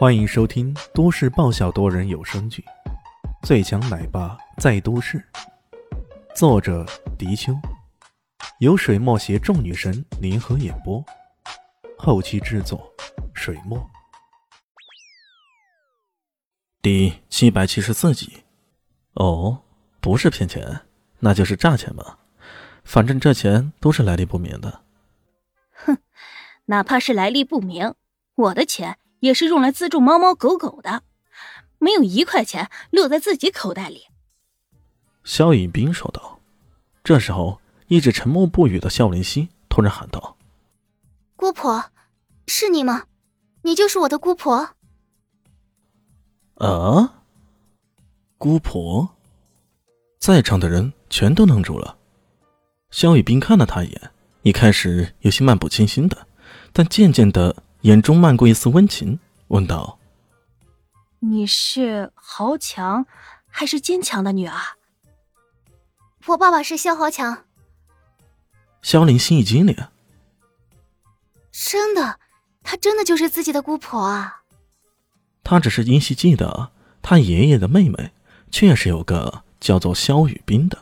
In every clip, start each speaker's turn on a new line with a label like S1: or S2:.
S1: 欢迎收听都市爆笑多人有声剧《最强奶爸在都市》，作者：迪秋，由水墨携众女神联合演播，后期制作：水墨。
S2: 第七百七十四集。哦，不是骗钱，那就是诈钱吧。反正这钱都是来历不明的。
S3: 哼，哪怕是来历不明，我的钱。也是用来资助猫猫狗狗的，没有一块钱落在自己口袋里。
S2: 肖雨冰说道。这时候，一直沉默不语的肖林熙突然喊道：“
S4: 姑婆，是你吗？你就是我的姑婆。”
S2: 啊！姑婆，在场的人全都愣住了。肖雨冰看了他一眼，一开始有些漫不经心的，但渐渐的。眼中漫过一丝温情，问道：“
S3: 你是豪强，还是坚强的女儿？”
S4: 我爸爸是萧豪强。
S2: 萧林心一惊灵：“
S4: 真的，她真的就是自己的姑婆啊！”
S2: 他只是依稀记得，他爷爷的妹妹确实有个叫做萧雨冰的，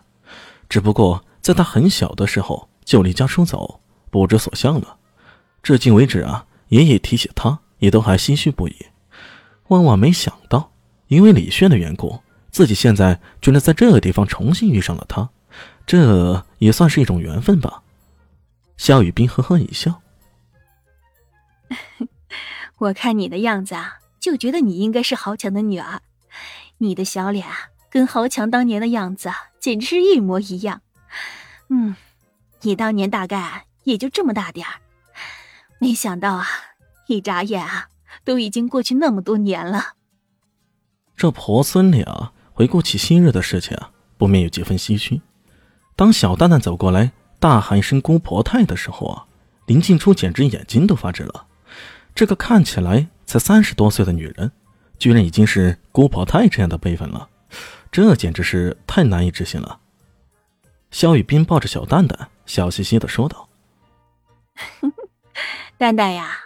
S2: 只不过在他很小的时候就离家出走，不知所向了。至今为止啊。爷爷提起他，也都还唏嘘不已。万万没想到，因为李炫的缘故，自己现在居然在这个地方重新遇上了他，这也算是一种缘分吧。夏雨冰呵呵一笑：“
S3: 我看你的样子啊，就觉得你应该是豪强的女儿。你的小脸啊，跟豪强当年的样子简直是一模一样。嗯，你当年大概也就这么大点儿。”没想到啊，一眨眼啊，都已经过去那么多年了。
S2: 这婆孙俩回顾起昔日的事情啊，不免有几分唏嘘。当小蛋蛋走过来大喊一声“姑婆太”的时候啊，林静初简直眼睛都发直了。这个看起来才三十多岁的女人，居然已经是姑婆太这样的辈分了，这简直是太难以置信了。肖雨斌抱着小蛋蛋，笑嘻嘻的说道。
S3: 蛋蛋呀，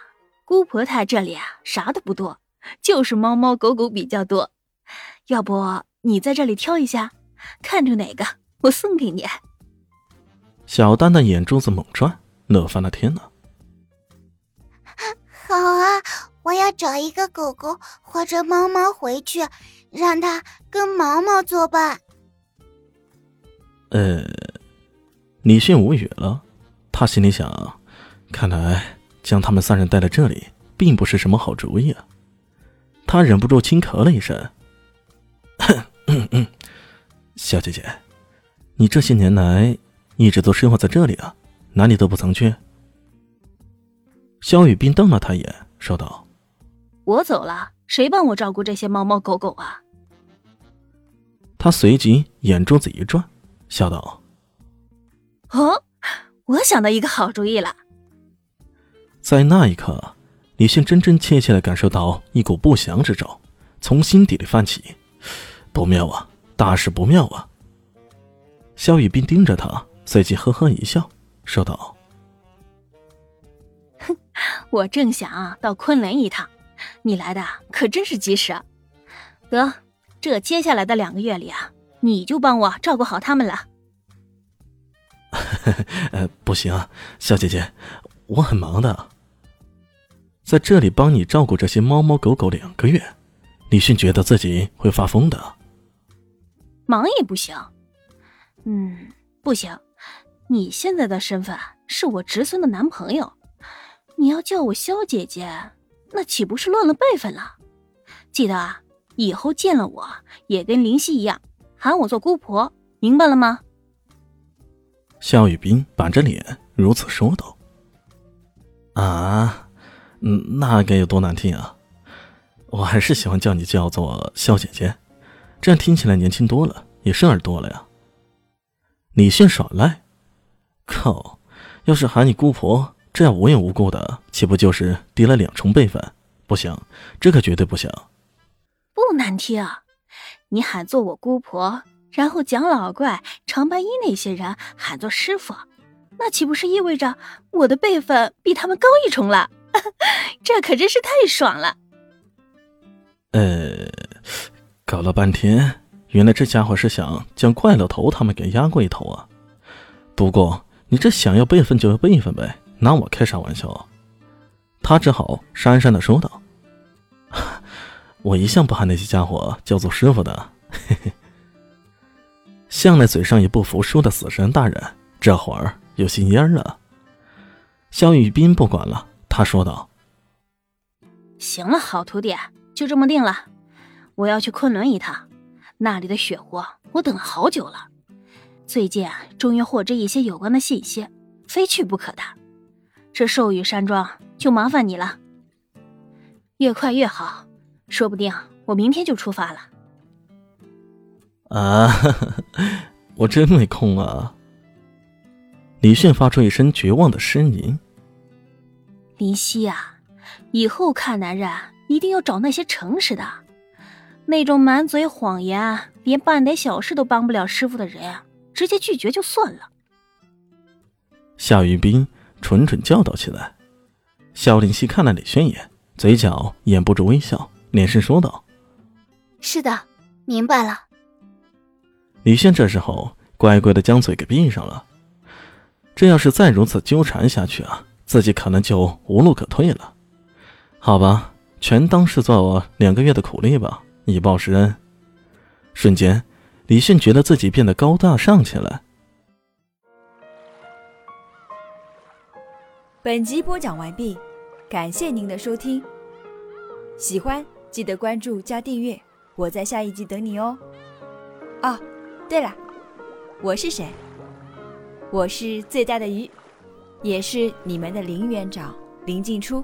S3: 姑婆她这里啊啥都不多，就是猫猫狗狗比较多。要不你在这里挑一下，看中哪个我送给你。
S2: 小蛋蛋眼珠子猛转，乐翻了天了。
S4: 好啊，我要找一个狗狗或者猫猫回去，让它跟毛毛作伴。
S2: 呃，李迅无语了，他心里想，看来。将他们三人带来这里，并不是什么好主意啊！他忍不住轻咳了一声：“小姐姐，你这些年来一直都生活在这里啊，哪里都不曾去？”肖雨冰瞪了他一眼，说道：“
S3: 我走了，谁帮我照顾这些猫猫狗狗啊？”
S2: 他随即眼珠子一转，笑道：“
S3: 哦，我想到一个好主意了。”
S2: 在那一刻，李迅真真切切的感受到一股不祥之兆从心底里泛起，不妙啊，大事不妙啊！萧雨冰盯着他，随即呵呵一笑，说道：“
S3: 哼，我正想到昆仑一趟，你来的可真是及时。得，这接下来的两个月里啊，你就帮我照顾好他们了。”
S2: 呃，不行，啊小姐姐，我很忙的。在这里帮你照顾这些猫猫狗狗两个月，李迅觉得自己会发疯的。
S3: 忙也不行，嗯，不行。你现在的身份是我侄孙的男朋友，你要叫我萧姐姐，那岂不是乱了辈分了？记得啊，以后见了我也跟林夕一样，喊我做姑婆，明白了吗？
S2: 肖雨冰板着脸如此说道。啊。嗯，那该有多难听啊！我还是喜欢叫你叫做肖姐姐，这样听起来年轻多了，也顺耳多了呀。李迅耍赖，靠！要是喊你姑婆，这样无缘无故的，岂不就是低了两重辈分？不行，这可绝对不行。
S3: 不难听，你喊做我姑婆，然后蒋老怪、长白衣那些人喊做师傅，那岂不是意味着我的辈分比他们高一重了？这可真是太爽了！
S2: 呃，搞了半天，原来这家伙是想将怪老头他们给压过一头啊。不过你这想要辈分就要辈分呗，拿我开啥玩笑？他只好讪讪的说道：“ 我一向不喊那些家伙叫做师傅的。”嘿嘿。向来嘴上也不服输的死神大人，这会儿有心蔫了。萧雨斌不管了，他说道：“
S3: 行了，好徒弟，就这么定了。我要去昆仑一趟，那里的血货我等了好久了。最近终于获知一些有关的信息，非去不可的。这寿雨山庄就麻烦你了，越快越好，说不定我明天就出发了。”
S2: 啊，我真没空啊！李炫发出一声绝望的呻吟。
S3: 林夕啊，以后看男人一定要找那些诚实的，那种满嘴谎言、连办点小事都帮不了师傅的人，直接拒绝就算了。
S2: 夏雨冰蠢蠢叫道起来。萧林夕看了李轩一眼，嘴角掩不住微笑，连声说道：“
S4: 是的，明白了。”
S2: 李轩这时候乖乖的将嘴给闭上了。这要是再如此纠缠下去啊，自己可能就无路可退了。好吧，全当是做两个月的苦力吧，以报师恩。瞬间，李迅觉得自己变得高大上起来。
S5: 本集播讲完毕，感谢您的收听。喜欢记得关注加订阅，我在下一集等你哦。啊。对了，我是谁？我是最大的鱼，也是你们的林园长林静初。